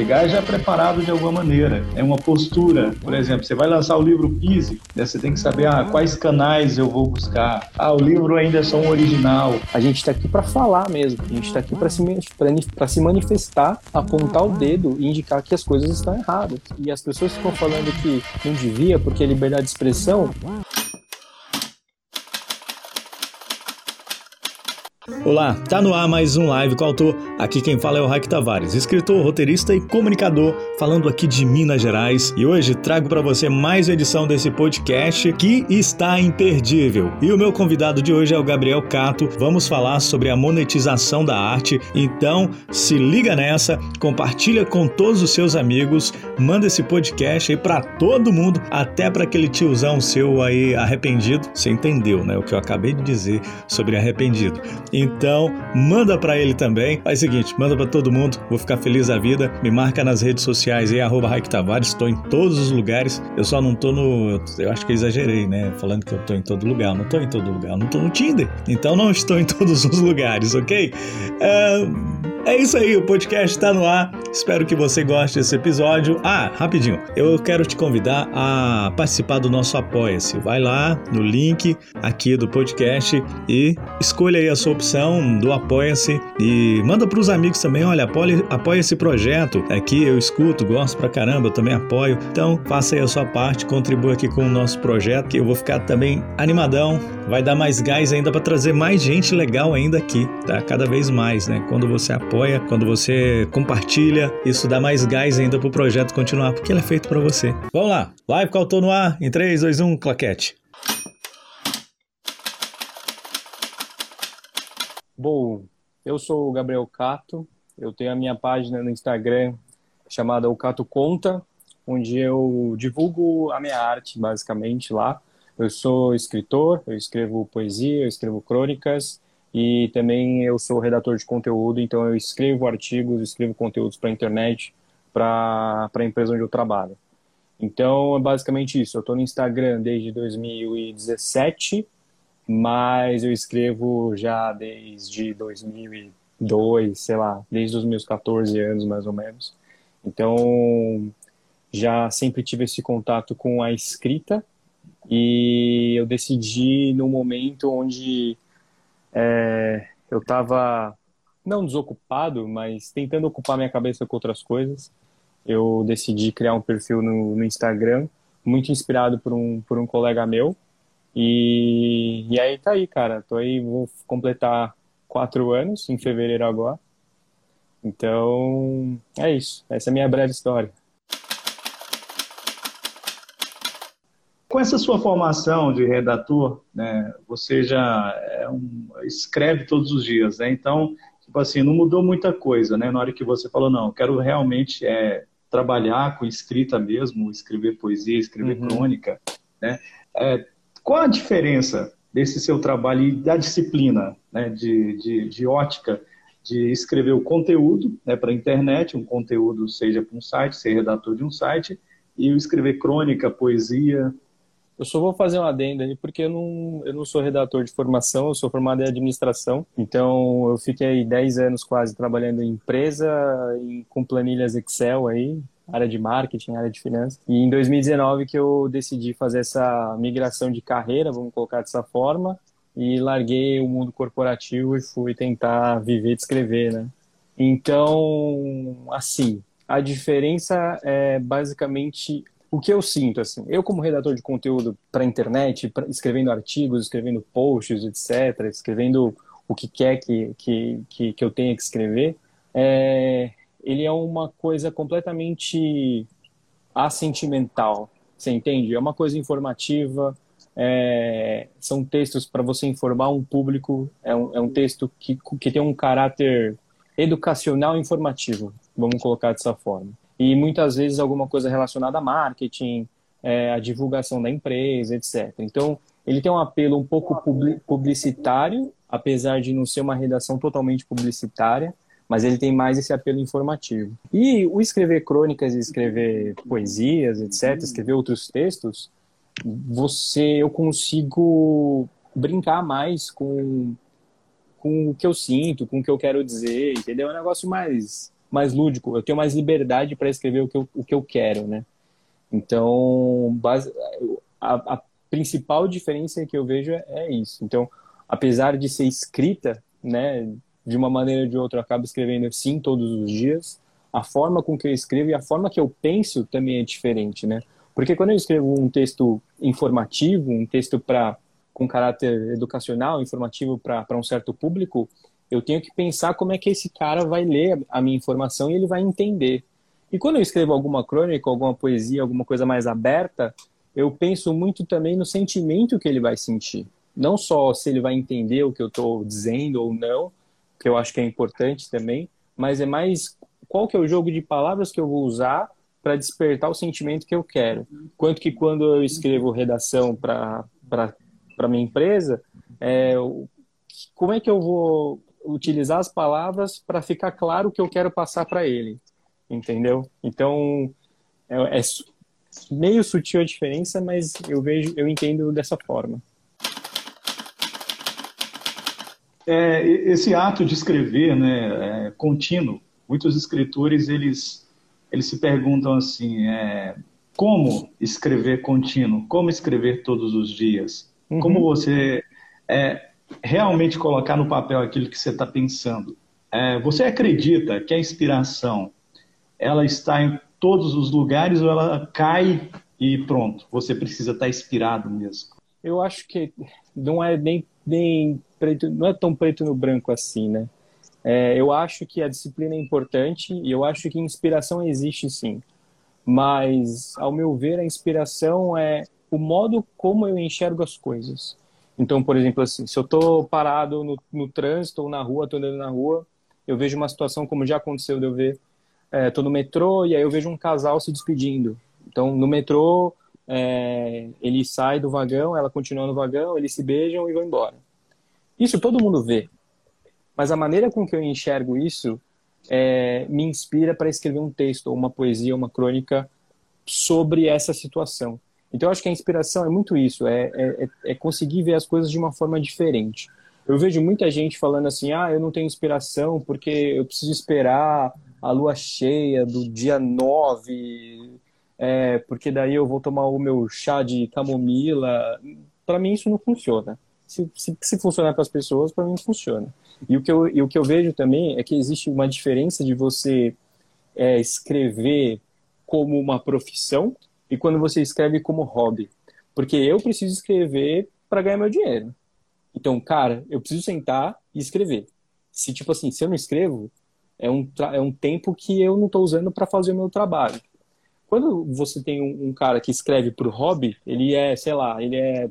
chegar já preparado de alguma maneira. É uma postura. Por exemplo, você vai lançar o livro físico, né? você tem que saber ah, quais canais eu vou buscar. Ah, o livro ainda é só um original. A gente está aqui para falar mesmo. A gente está aqui para se, se manifestar, apontar o dedo e indicar que as coisas estão erradas. E as pessoas ficam falando que não devia porque é liberdade de expressão. Olá, tá no ar mais um live com o autor. Aqui quem fala é o Raik Tavares, escritor, roteirista e comunicador, falando aqui de Minas Gerais. E hoje trago para você mais uma edição desse podcast que está imperdível. E o meu convidado de hoje é o Gabriel Cato. Vamos falar sobre a monetização da arte. Então, se liga nessa, compartilha com todos os seus amigos, manda esse podcast aí para todo mundo, até para aquele tiozão seu aí arrependido. Você entendeu, né, o que eu acabei de dizer sobre arrependido. Então, manda para ele também. Faz o seguinte, manda para todo mundo. Vou ficar feliz da vida. Me marca nas redes sociais aí, arroba Raik Tavares. Estou em todos os lugares. Eu só não tô no. Eu acho que eu exagerei, né? Falando que eu tô em todo lugar. Eu não tô em todo lugar. Eu não tô no Tinder. Então não estou em todos os lugares, ok? Uh é isso aí, o podcast está no ar. Espero que você goste desse episódio. Ah, rapidinho, eu quero te convidar a participar do nosso Apoia-se. Vai lá no link aqui do podcast e escolha aí a sua opção do Apoia-se e manda para os amigos também. Olha, apoia, apoia esse projeto. Aqui eu escuto, gosto pra caramba, eu também apoio. Então, faça aí a sua parte, contribua aqui com o nosso projeto, que eu vou ficar também animadão. Vai dar mais gás ainda para trazer mais gente legal ainda aqui, tá? Cada vez mais, né? Quando você apoia quando você compartilha, isso dá mais gás ainda pro projeto continuar, porque ele é feito para você. Vamos lá, live Caltou no ar, em 3, 2, 1, claquete. Bom, eu sou o Gabriel Cato, eu tenho a minha página no Instagram chamada O Cato Conta, onde eu divulgo a minha arte, basicamente, lá. Eu sou escritor, eu escrevo poesia, eu escrevo crônicas, e também eu sou redator de conteúdo, então eu escrevo artigos, escrevo conteúdos para a internet, para a empresa onde eu trabalho. Então é basicamente isso. Eu estou no Instagram desde 2017, mas eu escrevo já desde 2002, sei lá, desde os meus 14 anos mais ou menos. Então já sempre tive esse contato com a escrita e eu decidi no momento onde é, eu estava não desocupado, mas tentando ocupar minha cabeça com outras coisas. Eu decidi criar um perfil no, no Instagram, muito inspirado por um, por um colega meu. E, e aí tá aí, cara. Tô aí, vou completar quatro anos em fevereiro agora. Então, é isso. Essa é a minha breve história. Com essa sua formação de redator, né, você já é um, escreve todos os dias, né? Então, tipo assim, não mudou muita coisa, né? Na hora que você falou, não, quero realmente é, trabalhar com escrita mesmo, escrever poesia, escrever uhum. crônica, né? É, qual a diferença desse seu trabalho e da disciplina, né, de, de, de ótica, de escrever o conteúdo né, para a internet, um conteúdo seja para um site, ser redator de um site, e escrever crônica, poesia, eu só vou fazer um adendo aí, porque eu não, eu não sou redator de formação, eu sou formado em administração. Então, eu fiquei 10 anos quase trabalhando em empresa, em, com planilhas Excel aí, área de marketing, área de finanças. E em 2019 que eu decidi fazer essa migração de carreira, vamos colocar dessa forma, e larguei o mundo corporativo e fui tentar viver de escrever, né? Então, assim, a diferença é basicamente o que eu sinto, assim, eu como redator de conteúdo para internet, pra, escrevendo artigos, escrevendo posts, etc., escrevendo o que quer que, que, que, que eu tenha que escrever, é, ele é uma coisa completamente assentimental, você entende? É uma coisa informativa, é, são textos para você informar um público, é um, é um texto que, que tem um caráter educacional e informativo, vamos colocar dessa forma e muitas vezes alguma coisa relacionada a marketing, é, a divulgação da empresa, etc. Então, ele tem um apelo um pouco publicitário, apesar de não ser uma redação totalmente publicitária, mas ele tem mais esse apelo informativo. E o escrever crônicas escrever poesias, etc., escrever outros textos, você eu consigo brincar mais com com o que eu sinto, com o que eu quero dizer, entendeu? É um negócio mais mais lúdico, eu tenho mais liberdade para escrever o que eu, o que eu quero, né? Então, base, a, a, principal diferença que eu vejo é, é, isso. Então, apesar de ser escrita, né, de uma maneira ou de outra, eu acabo escrevendo sim todos os dias. A forma com que eu escrevo e a forma que eu penso também é diferente, né? Porque quando eu escrevo um texto informativo, um texto para com caráter educacional, informativo para um certo público, eu tenho que pensar como é que esse cara vai ler a minha informação e ele vai entender. E quando eu escrevo alguma crônica, alguma poesia, alguma coisa mais aberta, eu penso muito também no sentimento que ele vai sentir. Não só se ele vai entender o que eu estou dizendo ou não, que eu acho que é importante também, mas é mais qual que é o jogo de palavras que eu vou usar para despertar o sentimento que eu quero. Quanto que quando eu escrevo redação para minha empresa, é, como é que eu vou utilizar as palavras para ficar claro o que eu quero passar para ele, entendeu? Então é, é, meio sutil a diferença, mas eu vejo, eu entendo dessa forma. É, esse ato de escrever, né, é, contínuo, muitos escritores eles eles se perguntam assim, é, como escrever contínuo, como escrever todos os dias, uhum. como você é, realmente colocar no papel aquilo que você está pensando. É, você acredita que a inspiração ela está em todos os lugares ou ela cai e pronto, você precisa estar tá inspirado mesmo? Eu acho que não é nem, nem preto, não é tão preto no branco assim, né? É, eu acho que a disciplina é importante e eu acho que inspiração existe sim. Mas, ao meu ver, a inspiração é o modo como eu enxergo as coisas. Então, por exemplo, assim, se eu estou parado no, no trânsito ou na rua, estou andando na rua, eu vejo uma situação como já aconteceu de eu ver, estou é, no metrô e aí eu vejo um casal se despedindo. Então, no metrô, é, ele sai do vagão, ela continua no vagão, eles se beijam e vão embora. Isso todo mundo vê. Mas a maneira com que eu enxergo isso é, me inspira para escrever um texto, uma poesia, uma crônica sobre essa situação. Então, eu acho que a inspiração é muito isso, é, é, é, conseguir ver as coisas de uma forma diferente. Eu vejo muita gente falando assim, ah, eu não tenho inspiração porque eu preciso esperar a lua cheia do dia 9, é, porque daí eu vou tomar o meu chá de camomila. Para mim, isso não funciona. Se, se, se funcionar para as pessoas, para mim funciona. E o, que eu, e o que eu vejo também é que existe uma diferença de você é, escrever como uma profissão e quando você escreve como hobby. Porque eu preciso escrever para ganhar meu dinheiro. Então, cara, eu preciso sentar e escrever. Se, tipo assim, se eu não escrevo, é um, é um tempo que eu não estou usando para fazer o meu trabalho. Quando você tem um, um cara que escreve para o hobby, ele é, sei lá, ele é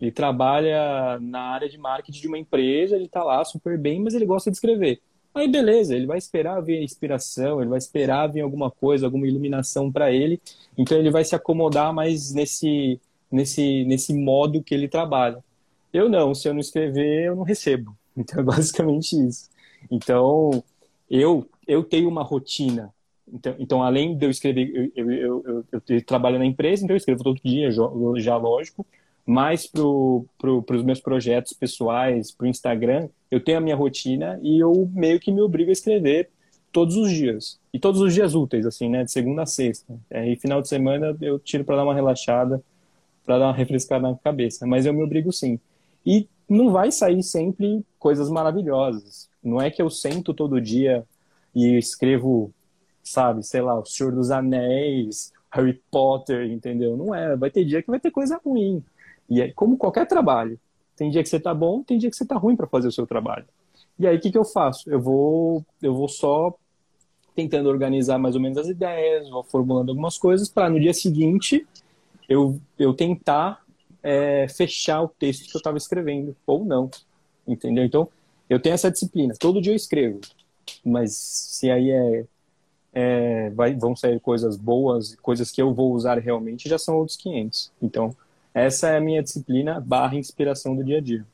ele trabalha na área de marketing de uma empresa, ele está lá super bem, mas ele gosta de escrever. Aí beleza, ele vai esperar ver inspiração, ele vai esperar vir alguma coisa, alguma iluminação para ele. Então ele vai se acomodar mais nesse nesse nesse modo que ele trabalha. Eu não, se eu não escrever, eu não recebo. Então é basicamente isso. Então eu eu tenho uma rotina. Então, então além de eu escrever, eu, eu, eu, eu trabalho na empresa, então eu escrevo todo dia, já lógico mais para pro, os meus projetos pessoais, para o Instagram, eu tenho a minha rotina e eu meio que me obrigo a escrever todos os dias. E todos os dias úteis, assim, né? De segunda a sexta. É, e final de semana eu tiro para dar uma relaxada, para dar uma refrescada na cabeça. Mas eu me obrigo sim. E não vai sair sempre coisas maravilhosas. Não é que eu sento todo dia e escrevo, sabe, sei lá, O Senhor dos Anéis, Harry Potter, entendeu? Não é. Vai ter dia que vai ter coisa ruim. E é como qualquer trabalho. Tem dia que você tá bom, tem dia que você tá ruim para fazer o seu trabalho. E aí o que, que eu faço? Eu vou, eu vou só tentando organizar mais ou menos as ideias, vou formulando algumas coisas para no dia seguinte eu, eu tentar é, fechar o texto que eu estava escrevendo, ou não. Entendeu? Então, eu tenho essa disciplina. Todo dia eu escrevo. Mas se aí é, é vai, vão sair coisas boas, coisas que eu vou usar realmente, já são outros 500. Então, essa é a minha disciplina barra inspiração do dia a dia.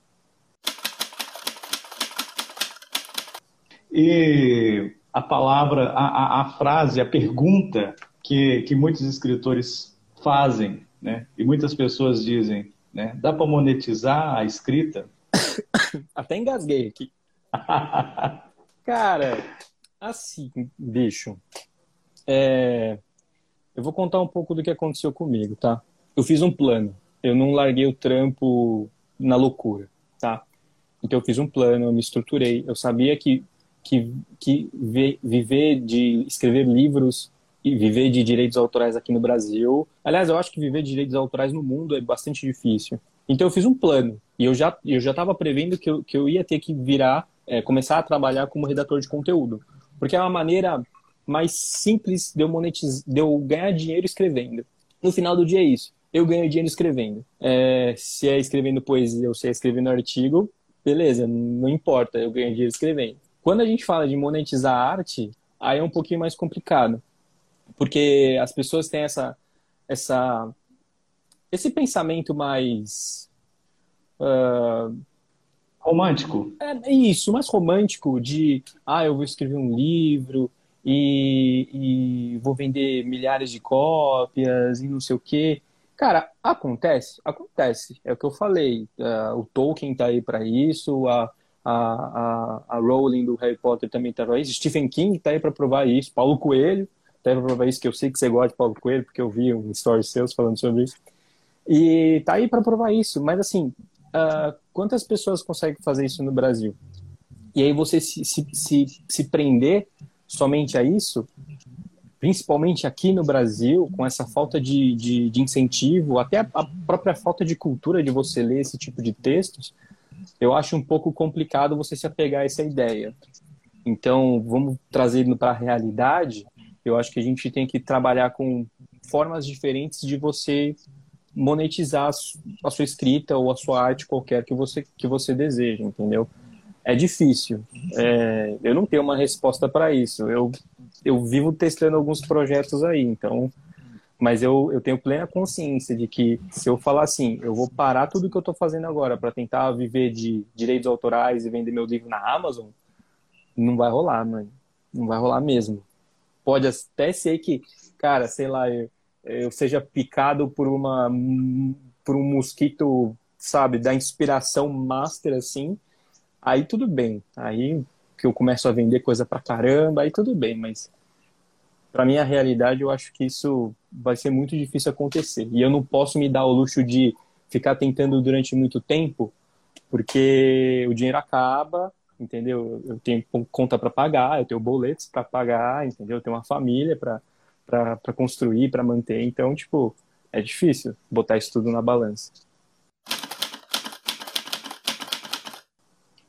E a palavra, a, a, a frase, a pergunta que, que muitos escritores fazem, né? E muitas pessoas dizem, né? Dá para monetizar a escrita? Até engasguei aqui. Cara, Assim, bicho, é... eu vou contar um pouco do que aconteceu comigo, tá? Eu fiz um plano, eu não larguei o trampo na loucura, tá? Então eu fiz um plano, eu me estruturei, eu sabia que que, que viver de escrever livros e viver de direitos autorais aqui no Brasil. Aliás, eu acho que viver de direitos autorais no mundo é bastante difícil. Então eu fiz um plano e eu já eu já estava prevendo que eu, que eu ia ter que virar é, começar a trabalhar como redator de conteúdo, porque é uma maneira mais simples de eu monetizar, de eu ganhar dinheiro escrevendo. No final do dia é isso. Eu ganho dinheiro escrevendo. É, se é escrevendo poesia ou se é escrevendo artigo, beleza, não importa, eu ganho dinheiro escrevendo. Quando a gente fala de monetizar arte, aí é um pouquinho mais complicado. Porque as pessoas têm essa, essa, esse pensamento mais. Uh, romântico. É isso, mais romântico de, ah, eu vou escrever um livro e, e vou vender milhares de cópias e não sei o quê. Cara, acontece? Acontece. É o que eu falei. Uh, o Tolkien tá aí para isso, a, a, a, a Rowling do Harry Potter também tá aí, Stephen King tá aí para provar isso, Paulo Coelho tá aí para provar isso, que eu sei que você gosta de Paulo Coelho, porque eu vi um story seus falando sobre isso. E tá aí para provar isso, mas assim, uh, quantas pessoas conseguem fazer isso no Brasil? E aí você se, se, se, se prender somente a isso, principalmente aqui no Brasil, com essa falta de, de, de incentivo, até a, a própria falta de cultura de você ler esse tipo de textos, eu acho um pouco complicado você se apegar a essa ideia. Então, vamos trazer para a realidade. Eu acho que a gente tem que trabalhar com formas diferentes de você monetizar a sua escrita ou a sua arte qualquer que você que você deseja, entendeu? É difícil. É, eu não tenho uma resposta para isso. Eu eu vivo testando alguns projetos aí, então mas eu, eu tenho plena consciência de que se eu falar assim, eu vou parar tudo que eu estou fazendo agora para tentar viver de direitos autorais e vender meu livro na Amazon, não vai rolar, mano. Não vai rolar mesmo. Pode até ser que, cara, sei lá, eu, eu seja picado por uma por um mosquito, sabe, da inspiração master assim, aí tudo bem. Aí que eu começo a vender coisa pra caramba, aí tudo bem, mas para minha realidade, eu acho que isso vai ser muito difícil acontecer. E eu não posso me dar o luxo de ficar tentando durante muito tempo, porque o dinheiro acaba, entendeu? Eu tenho conta para pagar, eu tenho boletos para pagar, entendeu? Eu tenho uma família para construir, para manter. Então, tipo, é difícil botar isso tudo na balança.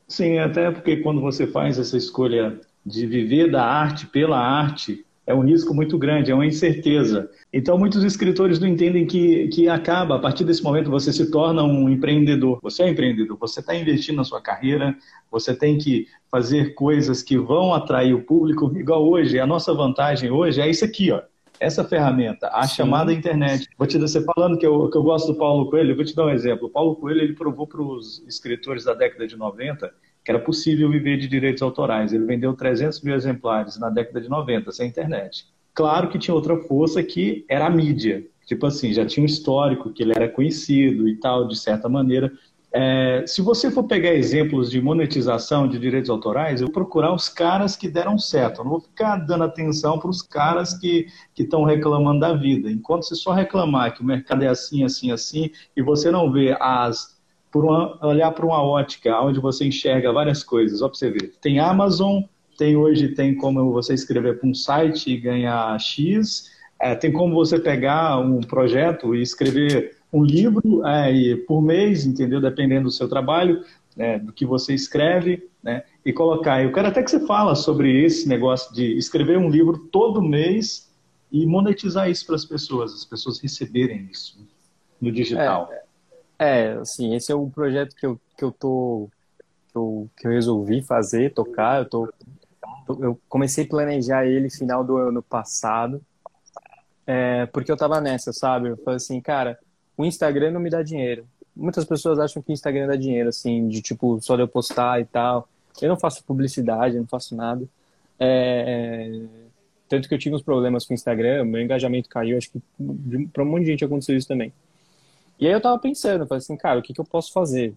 Sim, até porque quando você faz essa escolha de viver da arte pela arte, é um risco muito grande, é uma incerteza. Então, muitos escritores não entendem que, que acaba, a partir desse momento, você se torna um empreendedor. Você é um empreendedor, você está investindo na sua carreira, você tem que fazer coisas que vão atrair o público, igual hoje. A nossa vantagem hoje é isso aqui, ó. Essa ferramenta, a Sim. chamada internet. Vou te você falando que eu, que eu gosto do Paulo Coelho, vou te dar um exemplo. O Paulo Coelho ele provou para os escritores da década de 90 que era possível viver de direitos autorais. Ele vendeu 300 mil exemplares na década de 90, sem internet. Claro que tinha outra força que era a mídia. Tipo assim, já tinha um histórico que ele era conhecido e tal, de certa maneira. É, se você for pegar exemplos de monetização de direitos autorais, eu vou procurar os caras que deram certo. Eu não vou ficar dando atenção para os caras que estão reclamando da vida. Enquanto você só reclamar que o mercado é assim, assim, assim, e você não vê as por uma, olhar para uma ótica onde você enxerga várias coisas. Ó, para você ver. Tem Amazon, tem hoje tem como você escrever para um site e ganhar X, é, tem como você pegar um projeto e escrever um livro é, por mês, entendeu? Dependendo do seu trabalho, né, do que você escreve, né, e colocar. Eu quero até que você fala sobre esse negócio de escrever um livro todo mês e monetizar isso para as pessoas, as pessoas receberem isso no digital. É, é, assim, esse é um projeto que eu, que eu tô. Que eu, que eu resolvi fazer, tocar. Eu, tô, eu comecei a planejar ele final do ano passado. É, porque eu tava nessa, sabe? Eu falei assim, cara, Instagram não me dá dinheiro. Muitas pessoas acham que Instagram dá dinheiro, assim, de tipo, só de eu postar e tal. Eu não faço publicidade, não faço nada. É, tanto que eu tive uns problemas com o Instagram, meu engajamento caiu, acho que para um monte de gente aconteceu isso também. E aí eu tava pensando, falei assim, cara, o que, que eu posso fazer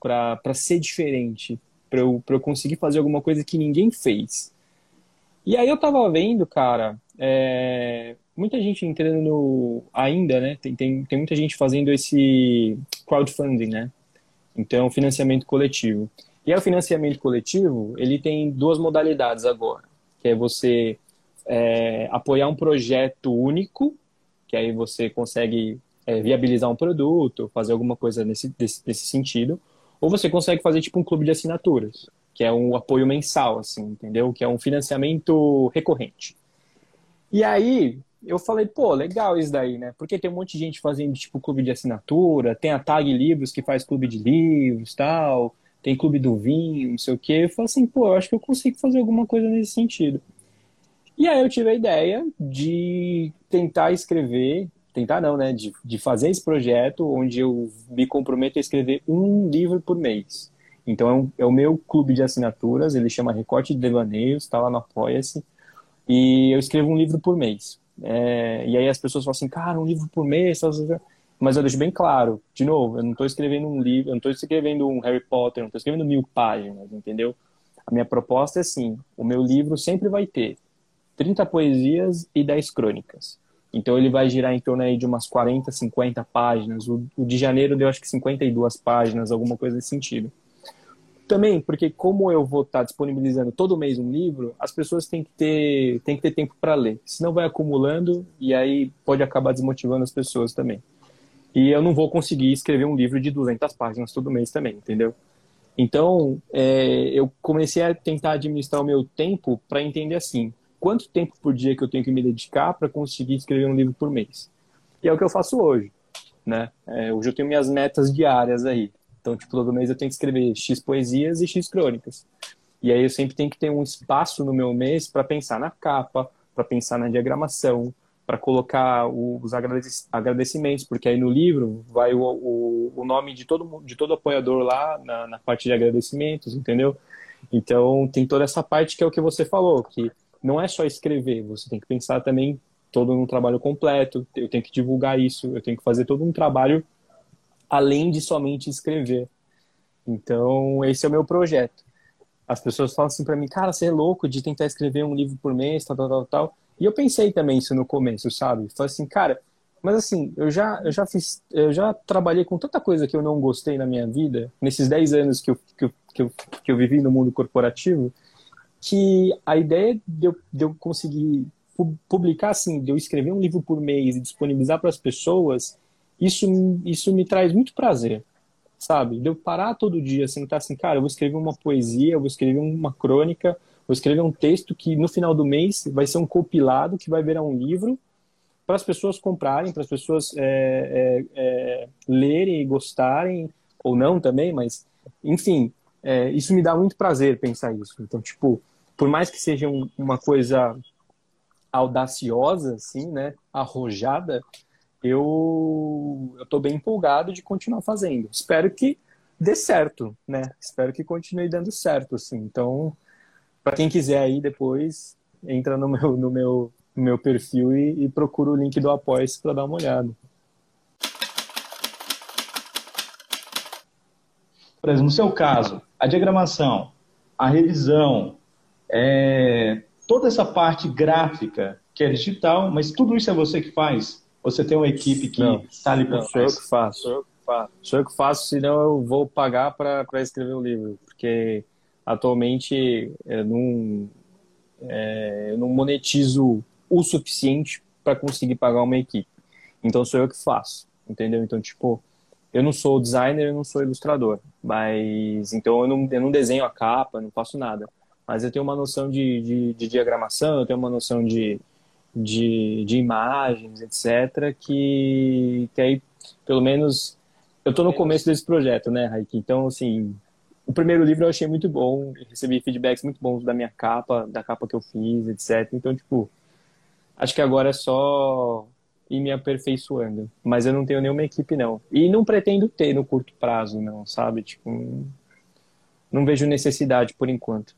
para ser diferente? Para eu, pra eu conseguir fazer alguma coisa que ninguém fez. E aí eu tava vendo, cara, é, muita gente entrando no, ainda, né? Tem, tem, tem muita gente fazendo esse crowdfunding, né? Então, financiamento coletivo. E o financiamento coletivo, ele tem duas modalidades agora, que é você é, apoiar um projeto único, que aí você consegue é, viabilizar um produto, fazer alguma coisa nesse, desse, sentido, ou você consegue fazer tipo um clube de assinaturas, que é um apoio mensal, assim, entendeu? Que é um financiamento recorrente. E aí, eu falei, pô, legal isso daí, né? Porque tem um monte de gente fazendo, tipo, clube de assinatura, tem a Tag Livros que faz clube de livros tal, tem clube do vinho, não sei o quê. Eu falei assim, pô, eu acho que eu consigo fazer alguma coisa nesse sentido. E aí eu tive a ideia de tentar escrever, tentar não, né? De, de fazer esse projeto onde eu me comprometo a escrever um livro por mês. Então é, um, é o meu clube de assinaturas, ele chama Recorte de Devaneios, tá lá no Apoia-se. E eu escrevo um livro por mês. É, e aí as pessoas falam assim, cara, um livro por mês, mas eu deixo bem claro, de novo, eu não estou escrevendo um livro, eu não estou escrevendo um Harry Potter, não estou escrevendo mil páginas, entendeu? A minha proposta é assim, o meu livro sempre vai ter 30 poesias e 10 crônicas. Então ele vai girar em torno aí de umas 40, 50 páginas. O, o de janeiro deu acho que 52 páginas, alguma coisa nesse sentido. Também, porque como eu vou estar disponibilizando todo mês um livro, as pessoas têm que ter, têm que ter tempo para ler. Senão vai acumulando e aí pode acabar desmotivando as pessoas também. E eu não vou conseguir escrever um livro de 200 páginas todo mês também, entendeu? Então, é, eu comecei a tentar administrar o meu tempo para entender assim, quanto tempo por dia que eu tenho que me dedicar para conseguir escrever um livro por mês. E é o que eu faço hoje, né? É, hoje eu tenho minhas metas diárias aí. Então, tipo, todo mês eu tenho que escrever X poesias e X crônicas. E aí eu sempre tenho que ter um espaço no meu mês para pensar na capa, para pensar na diagramação, para colocar os agradecimentos, porque aí no livro vai o, o, o nome de todo, de todo apoiador lá na, na, parte de agradecimentos, entendeu? Então tem toda essa parte que é o que você falou, que não é só escrever, você tem que pensar também todo um trabalho completo, eu tenho que divulgar isso, eu tenho que fazer todo um trabalho além de somente escrever. Então, esse é o meu projeto. As pessoas falam assim para mim, cara, você é louco de tentar escrever um livro por mês, tal, tal, tal, tal. E eu pensei também isso no começo, sabe? Falei assim, cara, mas assim, eu já, eu já fiz, eu já trabalhei com tanta coisa que eu não gostei na minha vida, nesses 10 anos que eu, que eu, que eu, que eu vivi no mundo corporativo, que a ideia de eu, de eu conseguir publicar, assim, de eu escrever um livro por mês e disponibilizar para as pessoas, isso, isso me traz muito prazer, sabe? De eu parar todo dia, sentar assim, cara, eu vou escrever uma poesia, eu vou escrever uma crônica, vou escrever um texto que no final do mês vai ser um compilado que vai virar um livro para as pessoas comprarem, para as pessoas é, é, é, lerem e gostarem, ou não também, mas, enfim, é, isso me dá muito prazer pensar isso. Então, tipo, por mais que seja um, uma coisa audaciosa, assim, né, arrojada, eu tô bem empolgado de continuar fazendo. Espero que dê certo, né? Espero que continue dando certo, assim. Então, para quem quiser aí depois, entra no meu no meu no meu perfil e, e procura o link do apoia para dar uma olhada. Por exemplo, no seu caso, a diagramação, a revisão, é, toda essa parte gráfica que é digital, mas tudo isso é você que faz? Você tem uma equipe que está ali por Sou eu que faço. Sou eu que faço, sou eu que faço senão eu vou pagar para escrever o um livro. Porque atualmente eu não, é, eu não monetizo o suficiente para conseguir pagar uma equipe. Então sou eu que faço, entendeu? Então, tipo, eu não sou designer, eu não sou ilustrador, mas então eu não, eu não desenho a capa, não faço nada. Mas eu tenho uma noção de, de, de diagramação, eu tenho uma noção de, de, de imagens, etc., que, que aí, pelo menos, eu estou no começo desse projeto, né, Raik? Então, assim, o primeiro livro eu achei muito bom, recebi feedbacks muito bons da minha capa, da capa que eu fiz, etc. Então, tipo, acho que agora é só ir me aperfeiçoando. Mas eu não tenho nenhuma equipe, não. E não pretendo ter no curto prazo, não, sabe? Tipo, não vejo necessidade por enquanto.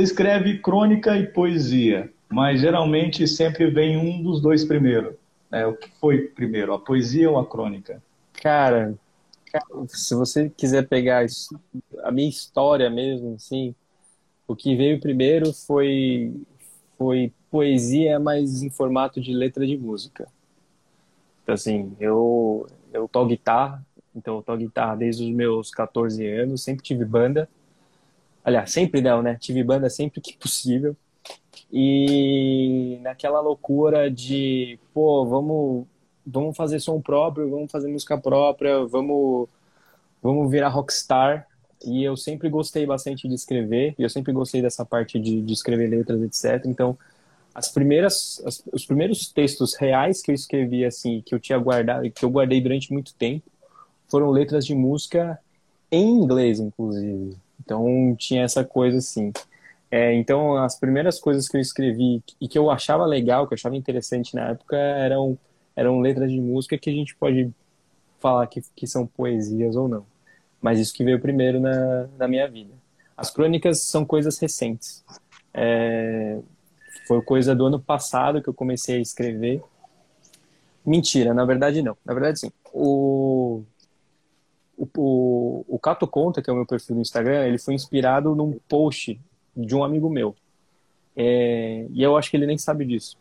Você escreve crônica e poesia, mas geralmente sempre vem um dos dois primeiro. Né? O que foi primeiro, a poesia ou a crônica? Cara, se você quiser pegar a minha história mesmo, assim, O que veio primeiro foi, foi poesia, mas em formato de letra de música. Então, assim, eu, eu toco guitarra, então eu toco guitarra desde os meus 14 anos, sempre tive banda. Aliás, sempre não, né? Tive banda sempre que possível. E naquela loucura de, pô, vamos, vamos fazer som próprio, vamos fazer música própria, vamos, vamos virar rockstar. E eu sempre gostei bastante de escrever, e eu sempre gostei dessa parte de, de escrever letras, etc. Então, as primeiras, as, os primeiros textos reais que eu escrevi, assim, que eu tinha guardado, que eu guardei durante muito tempo, foram letras de música em inglês, inclusive. Então, tinha essa coisa assim. É, então, as primeiras coisas que eu escrevi e que eu achava legal, que eu achava interessante na época, eram, eram letras de música que a gente pode falar que, que são poesias ou não. Mas isso que veio primeiro na, na minha vida. As crônicas são coisas recentes. É, foi coisa do ano passado que eu comecei a escrever. Mentira, na verdade não. Na verdade, sim. O, o, o, o Cato Conta, que é o meu perfil no Instagram, ele foi inspirado num post de um amigo meu. É, e eu acho que ele nem sabe disso.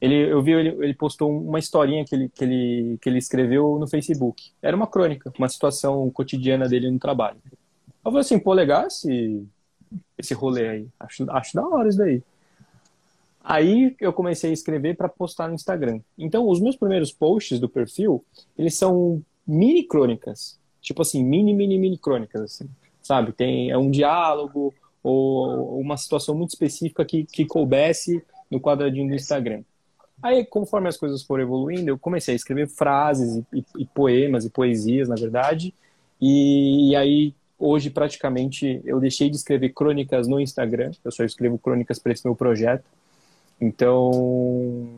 Ele, eu vi ele, ele postou uma historinha que ele, que, ele, que ele escreveu no Facebook. Era uma crônica, uma situação cotidiana dele no trabalho. Eu falei assim, pô, legal esse, esse rolê aí. Acho, acho da hora isso daí. Aí eu comecei a escrever para postar no Instagram. Então, os meus primeiros posts do perfil, eles são mini crônicas. Tipo assim, mini, mini, mini crônicas, assim. Sabe? Tem é um diálogo, ou uma situação muito específica que, que coubesse no quadradinho do Instagram. Aí, conforme as coisas foram evoluindo, eu comecei a escrever frases e, e, e poemas e poesias, na verdade. E, e, aí, hoje, praticamente, eu deixei de escrever crônicas no Instagram. Eu só escrevo crônicas para esse meu projeto. Então,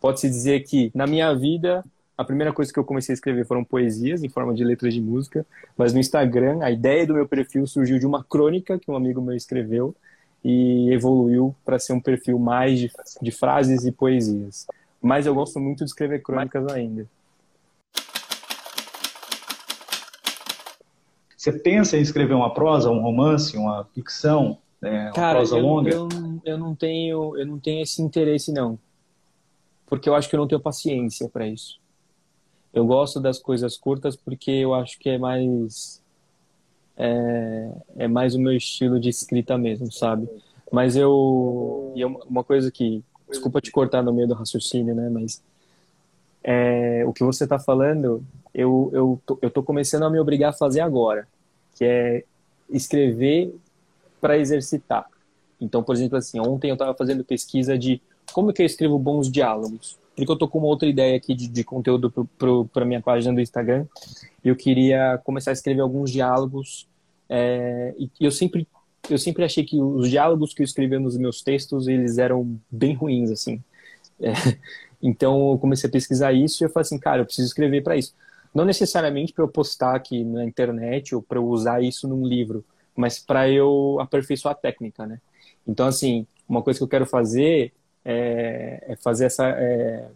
pode-se dizer que, na minha vida, a primeira coisa que eu comecei a escrever foram poesias em forma de letras de música, mas no Instagram a ideia do meu perfil surgiu de uma crônica que um amigo meu escreveu e evoluiu para ser um perfil mais de, de, frases e poesias. Mas eu gosto muito de escrever crônicas ainda. Você pensa em escrever uma prosa, um romance, uma ficção, né, uma Cara, prosa eu, longa? Eu, eu não tenho, eu não tenho esse interesse não, porque eu acho que eu não tenho paciência para isso. Eu gosto das coisas curtas porque eu acho que é mais é, é mais o meu estilo de escrita mesmo, sabe? Mas eu e é uma coisa que desculpa te cortar no meio do raciocínio, né? Mas é, o que você está falando, eu eu tô, eu tô começando a me obrigar a fazer agora, que é escrever para exercitar. Então, por exemplo, assim, ontem eu estava fazendo pesquisa de como que eu escrevo bons diálogos porque eu tô com uma outra ideia aqui de, de conteúdo para minha página do Instagram. Eu queria começar a escrever alguns diálogos é, e eu sempre eu sempre achei que os diálogos que eu escrevia nos meus textos eles eram bem ruins assim. É, então eu comecei a pesquisar isso e eu falei assim, cara, eu preciso escrever para isso. Não necessariamente para eu postar aqui na internet ou para eu usar isso num livro, mas para eu aperfeiçoar a técnica, né? Então assim, uma coisa que eu quero fazer é, é fazer, essa, é,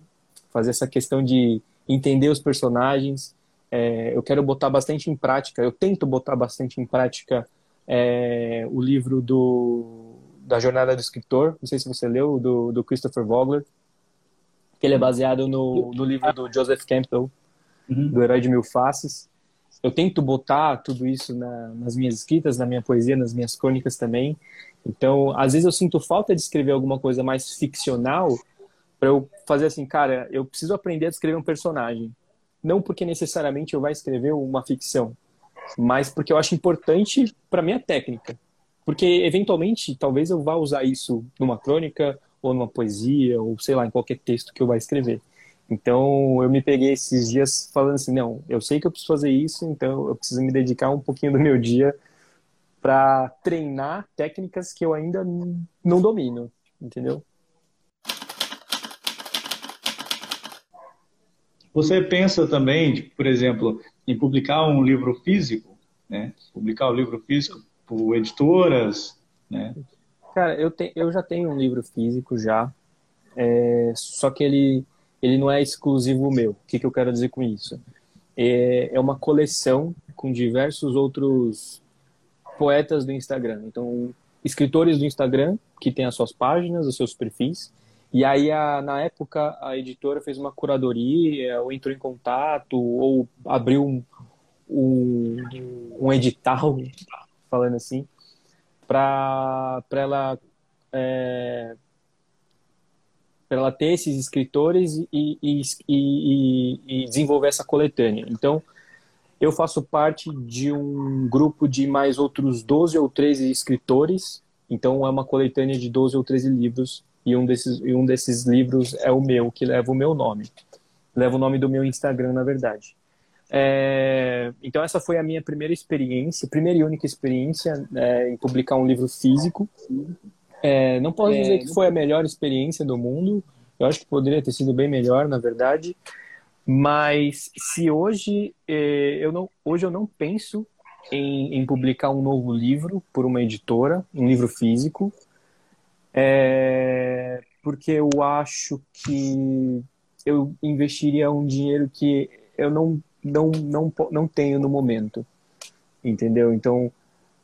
fazer essa questão de entender os personagens. É, eu quero botar bastante em prática, eu tento botar bastante em prática é, o livro do, da Jornada do Escritor, não sei se você leu, do, do Christopher Vogler, que ele é baseado no, no livro do Joseph Campbell, uhum. do Herói de Mil Faces. Eu tento botar tudo isso na, nas minhas escritas, na minha poesia, nas minhas crônicas também. Então, às vezes eu sinto falta de escrever alguma coisa mais ficcional para eu fazer assim, cara, eu preciso aprender a escrever um personagem. Não porque necessariamente eu vá escrever uma ficção, mas porque eu acho importante para minha técnica. Porque eventualmente, talvez eu vá usar isso numa crônica ou numa poesia ou sei lá, em qualquer texto que eu vá escrever. Então, eu me peguei esses dias falando assim, não, eu sei que eu preciso fazer isso, então eu preciso me dedicar um pouquinho do meu dia para treinar técnicas que eu ainda não domino, entendeu? Você pensa também, por exemplo, em publicar um livro físico, né? Publicar o um livro físico por editoras, né? Cara, eu, te, eu já tenho um livro físico já, é, só que ele, ele não é exclusivo meu. O que, que eu quero dizer com isso? É, é uma coleção com diversos outros poetas do Instagram. Então, escritores do Instagram que têm as suas páginas, os seus perfis. E aí, a, na época, a editora fez uma curadoria, ou entrou em contato, ou abriu um, um, um edital, falando assim, para ela é, para ela ter esses escritores e, e, e, e, desenvolver essa coletânea. Então, eu faço parte de um grupo de mais outros 12 ou 13 escritores, então é uma coletânea de 12 ou 13 livros, e um desses, e um desses livros é o meu, que leva o meu nome. Leva o nome do meu Instagram, na verdade. É, então essa foi a minha primeira experiência, primeira e única experiência é, em publicar um livro físico. É, não posso dizer que foi a melhor experiência do mundo. Eu acho que poderia ter sido bem melhor, na verdade. Mas se hoje é, eu não, hoje eu não penso em, em, publicar um novo livro por uma editora, um livro físico, é, porque eu acho que eu investiria um dinheiro que eu não, não, não, não tenho no momento, entendeu? Então,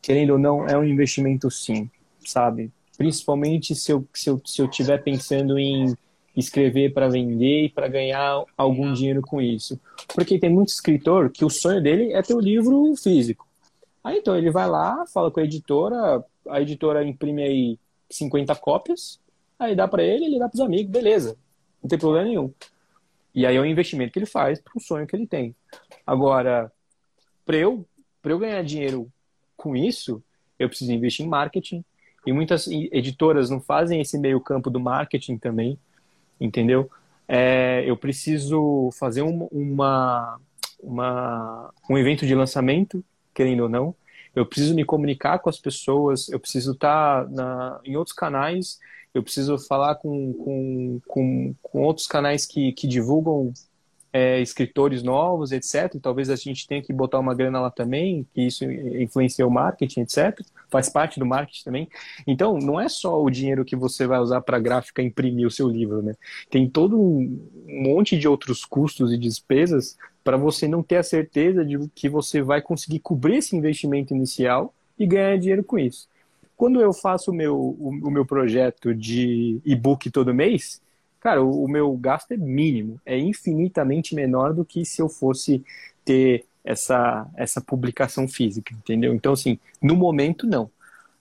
querendo ou não, é um investimento sim, sabe? Principalmente se eu, se eu, se eu tiver pensando em escrever para vender e para ganhar algum dinheiro com isso. Porque tem muito escritor que o sonho dele é ter o livro físico. Aí então ele vai lá, fala com a editora, a editora imprime aí 50 cópias, aí dá para ele, ele dá para os amigos, beleza, não tem problema nenhum. E aí é o investimento que ele faz para o sonho que ele tem. Agora, para eu, eu ganhar dinheiro com isso, eu preciso investir em marketing, e muitas editoras não fazem esse meio campo do marketing também, entendeu? É, eu preciso fazer um, uma, uma, um evento de lançamento, querendo ou não. Eu preciso me comunicar com as pessoas, eu preciso estar na, em outros canais, eu preciso falar com, com, com, com outros canais que, que divulgam é, escritores novos, etc. Talvez a gente tenha que botar uma grana lá também, que isso influencia o marketing, etc. Faz parte do marketing também. Então, não é só o dinheiro que você vai usar para gráfica imprimir o seu livro, né? Tem todo um monte de outros custos e despesas para você não ter a certeza de que você vai conseguir cobrir esse investimento inicial e ganhar dinheiro com isso. Quando eu faço o meu, o, o meu projeto de e-book todo mês, cara, o, o meu gasto é mínimo, é infinitamente menor do que se eu fosse ter essa, essa publicação física, entendeu? Então, assim, no momento, não.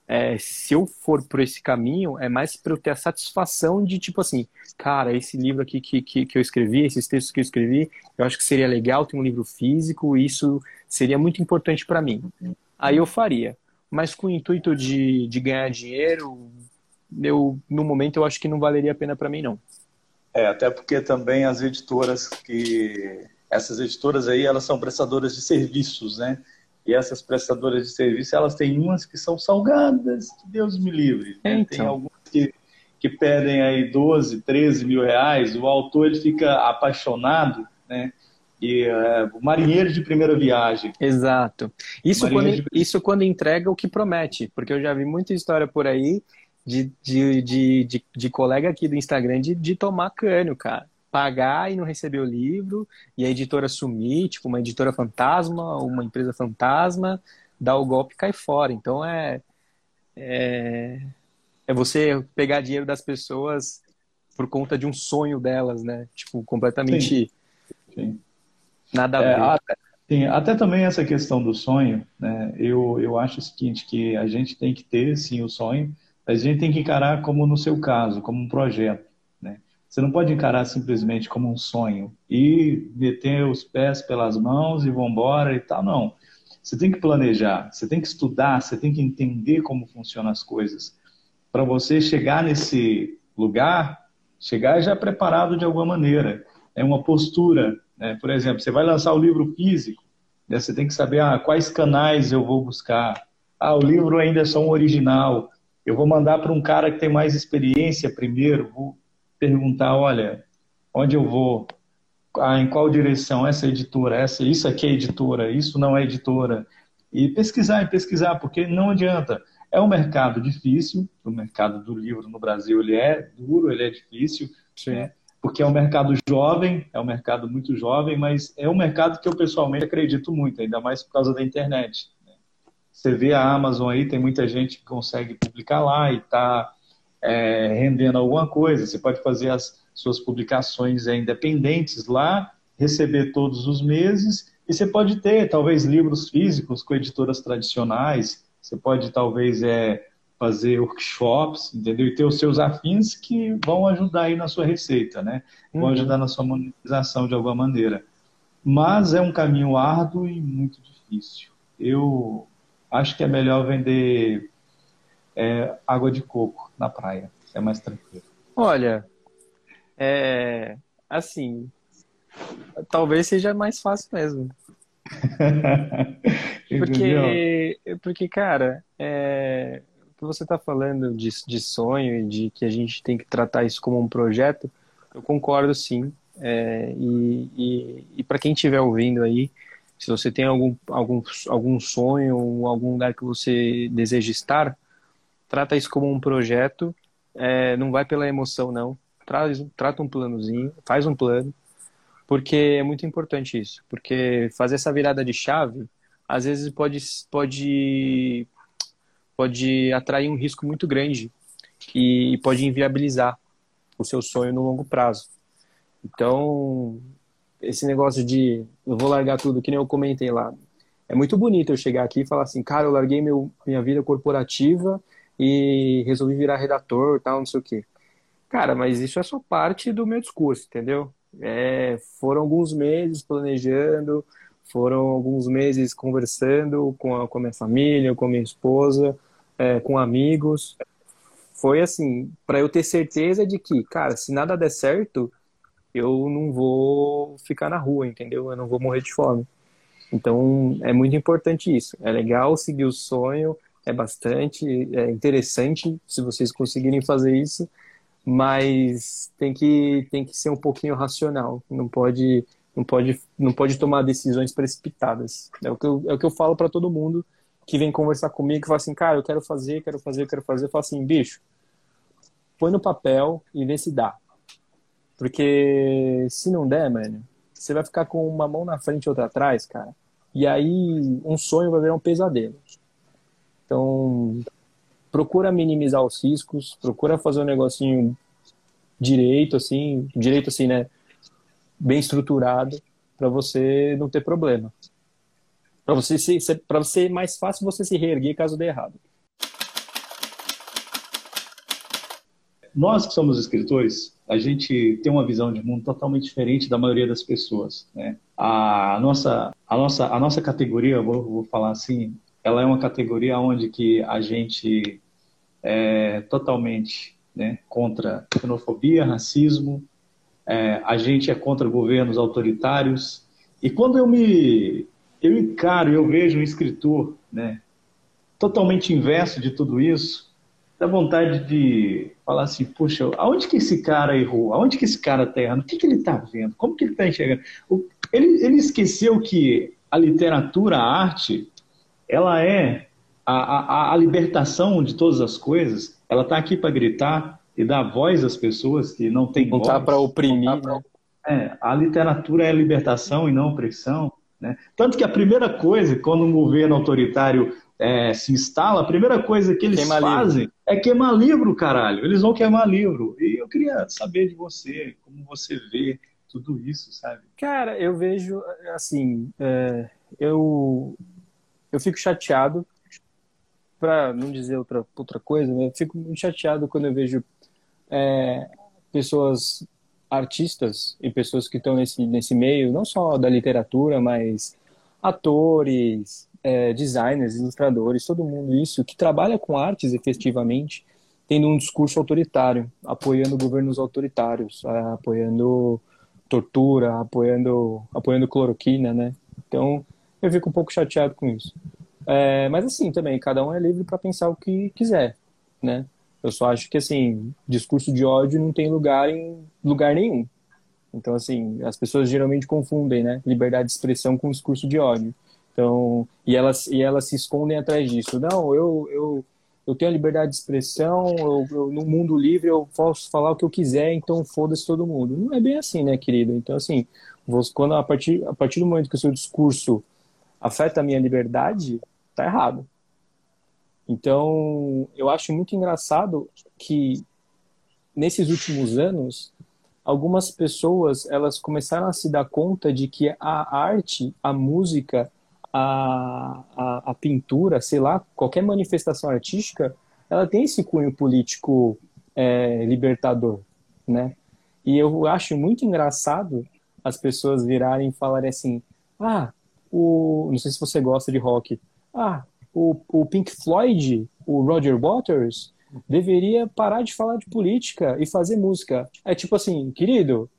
É, se eu for por esse caminho, é mais para eu ter a satisfação de, tipo assim, cara, esse livro aqui que, que, que eu escrevi, esses textos que eu escrevi, eu acho que seria legal ter um livro físico, isso seria muito importante para mim. Aí eu faria. Mas com o intuito de, de ganhar dinheiro, eu, no momento, eu acho que não valeria a pena para mim, não. É, até porque também as editoras que. Essas editoras aí, elas são prestadoras de serviços, né? E essas prestadoras de serviço, elas têm umas que são salgadas, que Deus me livre. Né? Então. Tem algumas que, que pedem aí 12, 13 mil reais, o autor ele fica apaixonado, né? E é, o marinheiro de primeira viagem. Exato. Isso quando, de... isso quando entrega o que promete, porque eu já vi muita história por aí de, de, de, de, de colega aqui do Instagram de, de tomar cânio, cara. Pagar e não receber o livro, e a editora sumir, tipo, uma editora fantasma, uma empresa fantasma, dá o golpe e cai fora. Então é, é, é você pegar dinheiro das pessoas por conta de um sonho delas, né? Tipo, completamente sim. Sim. nada a é, ver. É, até, sim, até também essa questão do sonho, né? Eu, eu acho o seguinte, que a gente tem que ter, sim, o sonho, a gente tem que encarar como no seu caso, como um projeto. Né? Você não pode encarar simplesmente como um sonho e meter os pés pelas mãos e vão embora e tal. Não. Você tem que planejar, você tem que estudar, você tem que entender como funcionam as coisas. Para você chegar nesse lugar, chegar já preparado de alguma maneira. É uma postura. Né? Por exemplo, você vai lançar o livro físico, né? você tem que saber ah, quais canais eu vou buscar. Ah, o livro ainda é só um original eu vou mandar para um cara que tem mais experiência primeiro, vou perguntar, olha, onde eu vou? Ah, em qual direção? Essa editora, essa, isso aqui é editora, isso não é editora. E pesquisar e pesquisar, porque não adianta. É um mercado difícil, o mercado do livro no Brasil ele é duro, ele é difícil, né? porque é um mercado jovem, é um mercado muito jovem, mas é um mercado que eu pessoalmente acredito muito, ainda mais por causa da internet. Você vê a Amazon aí, tem muita gente que consegue publicar lá e está é, rendendo alguma coisa. Você pode fazer as suas publicações é, independentes lá, receber todos os meses, e você pode ter, talvez, livros físicos com editoras tradicionais, você pode, talvez, é, fazer workshops, entendeu? E ter os seus afins que vão ajudar aí na sua receita, né? Vão uhum. ajudar na sua monetização de alguma maneira. Mas é um caminho árduo e muito difícil. Eu acho que é melhor vender é, água de coco na praia. É mais tranquilo. Olha, é, assim, talvez seja mais fácil mesmo. porque, porque, cara, é, o que você está falando de, de sonho e de que a gente tem que tratar isso como um projeto, eu concordo sim. É, e e, e para quem estiver ouvindo aí, se você tem algum, algum, algum sonho, algum lugar que você deseja estar, trata isso como um projeto, é, não vai pela emoção, não. Traz, trata um planozinho, faz um plano, porque é muito importante isso. Porque fazer essa virada de chave, às vezes pode, pode, pode atrair um risco muito grande e pode inviabilizar o seu sonho no longo prazo. Então, esse negócio de eu vou largar tudo, que nem eu comentei lá. É muito bonito eu chegar aqui e falar assim, cara, eu larguei meu, minha vida corporativa e resolvi virar redator, tal, não sei o quê. Cara, mas isso é só parte do meu discurso, entendeu? É, foram alguns meses planejando, foram alguns meses conversando com a, com a minha família, com a minha esposa, é, com amigos. Foi assim, para eu ter certeza de que, cara, se nada der certo, eu não vou ficar na rua, entendeu? Eu não vou morrer de fome. Então, é muito importante isso. É legal seguir o sonho, é bastante é interessante se vocês conseguirem fazer isso, mas tem que tem que ser um pouquinho racional. Não pode não pode não pode tomar decisões precipitadas. É o que eu, é o que eu falo para todo mundo que vem conversar comigo que fala assim, cara, eu quero fazer, quero fazer, quero fazer. Eu falo assim, bicho, põe no papel e vê se dá. Porque se não der, mano, você vai ficar com uma mão na frente e outra atrás, cara. E aí um sonho vai virar um pesadelo. Então, procura minimizar os riscos, procura fazer um negocinho direito, assim, direito assim, né? Bem estruturado, para você não ter problema. Para você para ser mais fácil você se reerguer caso dê errado. Nós que somos escritores, a gente tem uma visão de mundo totalmente diferente da maioria das pessoas. Né? A nossa, a nossa, a nossa categoria, vou, vou falar assim, ela é uma categoria onde que a gente é totalmente né, contra xenofobia, racismo, é, a gente é contra governos autoritários. E quando eu me eu encaro, eu vejo um escritor né, totalmente inverso de tudo isso, dá vontade de falar assim, puxa, aonde que esse cara errou? Aonde que esse cara está errando? O que, que ele está vendo? Como que ele está enxergando? Ele, ele esqueceu que a literatura, a arte, ela é a, a, a libertação de todas as coisas, ela está aqui para gritar e dar voz às pessoas que não têm voz. Não está para oprimir, pra... né? É, a literatura é libertação e não opressão. Né? Tanto que a primeira coisa, quando um governo autoritário é, se instala, a primeira coisa que eles queimar fazem livro. é queimar livro, caralho. Eles vão queimar livro. E eu queria saber de você, como você vê tudo isso, sabe? Cara, eu vejo, assim, é, eu eu fico chateado, para não dizer outra, outra coisa, né? eu fico muito chateado quando eu vejo é, pessoas artistas e pessoas que estão nesse, nesse meio, não só da literatura, mas atores, é, designers, ilustradores, todo mundo isso, que trabalha com artes efetivamente, tendo um discurso autoritário, apoiando governos autoritários, é, apoiando tortura, apoiando, apoiando cloroquina, né? Então, eu fico um pouco chateado com isso. É, mas assim, também, cada um é livre para pensar o que quiser, né? Eu só acho que, assim, discurso de ódio não tem lugar em lugar nenhum. Então, assim, as pessoas geralmente confundem, né? Liberdade de expressão com discurso de ódio. Então, e elas, e elas se escondem atrás disso. Não, eu, eu, eu tenho a liberdade de expressão, eu, eu, no mundo livre eu posso falar o que eu quiser, então foda-se todo mundo. Não é bem assim, né, querido? Então, assim, quando a partir, a partir do momento que o seu discurso afeta a minha liberdade, tá errado. Então, eu acho muito engraçado que nesses últimos anos, algumas pessoas elas começaram a se dar conta de que a arte, a música, a, a, a pintura, sei lá, qualquer manifestação artística, ela tem esse cunho político é, libertador, né? E eu acho muito engraçado as pessoas virarem e falarem assim: ah, o. Não sei se você gosta de rock. Ah, o, o Pink Floyd, o Roger Waters, deveria parar de falar de política e fazer música. É tipo assim, querido,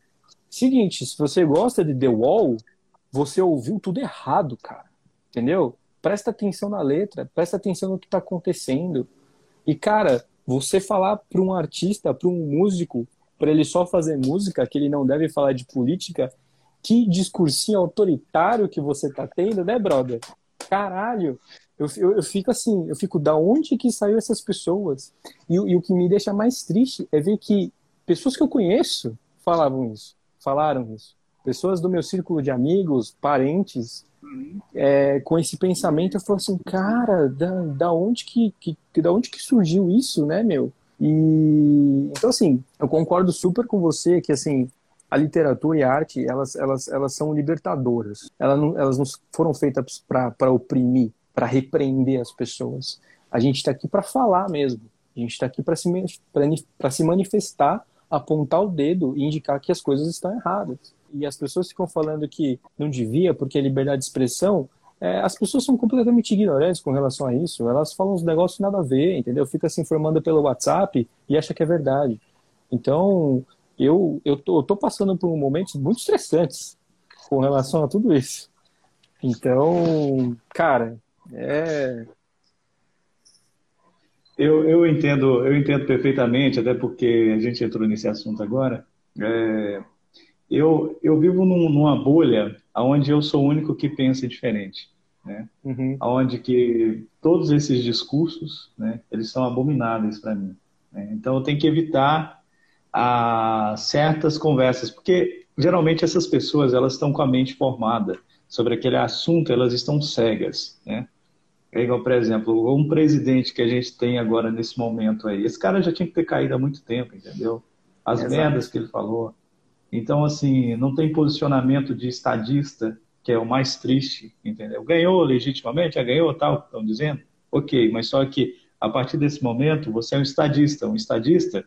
seguinte, se você gosta de The Wall, você ouviu tudo errado, cara. Entendeu? Presta atenção na letra, presta atenção no que está acontecendo. E, cara, você falar para um artista, para um músico, para ele só fazer música, que ele não deve falar de política, que discursinho autoritário que você tá tendo, né, brother? Caralho, eu, eu, eu, fico assim, eu fico, da onde que saiu essas pessoas? E, e, o que me deixa mais triste é ver que pessoas que eu conheço falavam isso, falaram isso. Pessoas do meu círculo de amigos, parentes, é, com esse pensamento, eu falo assim, cara, da, da, onde que, que, da onde que surgiu isso, né, meu? E então assim, eu concordo super com você que assim a literatura e a arte elas elas, elas são libertadoras. Elas não, elas não foram feitas para oprimir, para repreender as pessoas. A gente está aqui para falar mesmo. A gente está aqui para se, para se manifestar, apontar o dedo e indicar que as coisas estão erradas. E as pessoas ficam falando que não devia porque é liberdade de expressão. É, as pessoas são completamente ignorantes com relação a isso. Elas falam uns negócios nada a ver, entendeu? Fica se informando pelo WhatsApp e acha que é verdade. Então, eu, eu, tô, tô passando por momentos muito estressantes com relação a tudo isso. Então, cara, é. Eu, eu entendo, eu entendo perfeitamente, até porque a gente entrou nesse assunto agora. É, eu, eu vivo num, numa bolha onde eu sou o único que pensa diferente, né? Uhum. Onde que todos esses discursos, né, eles são abomináveis para mim. Né? Então eu tenho que evitar a, ah, certas conversas, porque geralmente essas pessoas elas estão com a mente formada sobre aquele assunto, elas estão cegas, né? É igual, por exemplo, um presidente que a gente tem agora nesse momento aí. Esse cara já tinha que ter caído há muito tempo, entendeu? As Exato. merdas que ele falou. Então, assim, não tem posicionamento de estadista, que é o mais triste, entendeu? Ganhou legitimamente, já ganhou, tal, estão dizendo? Ok, mas só que a partir desse momento você é um estadista. Um estadista,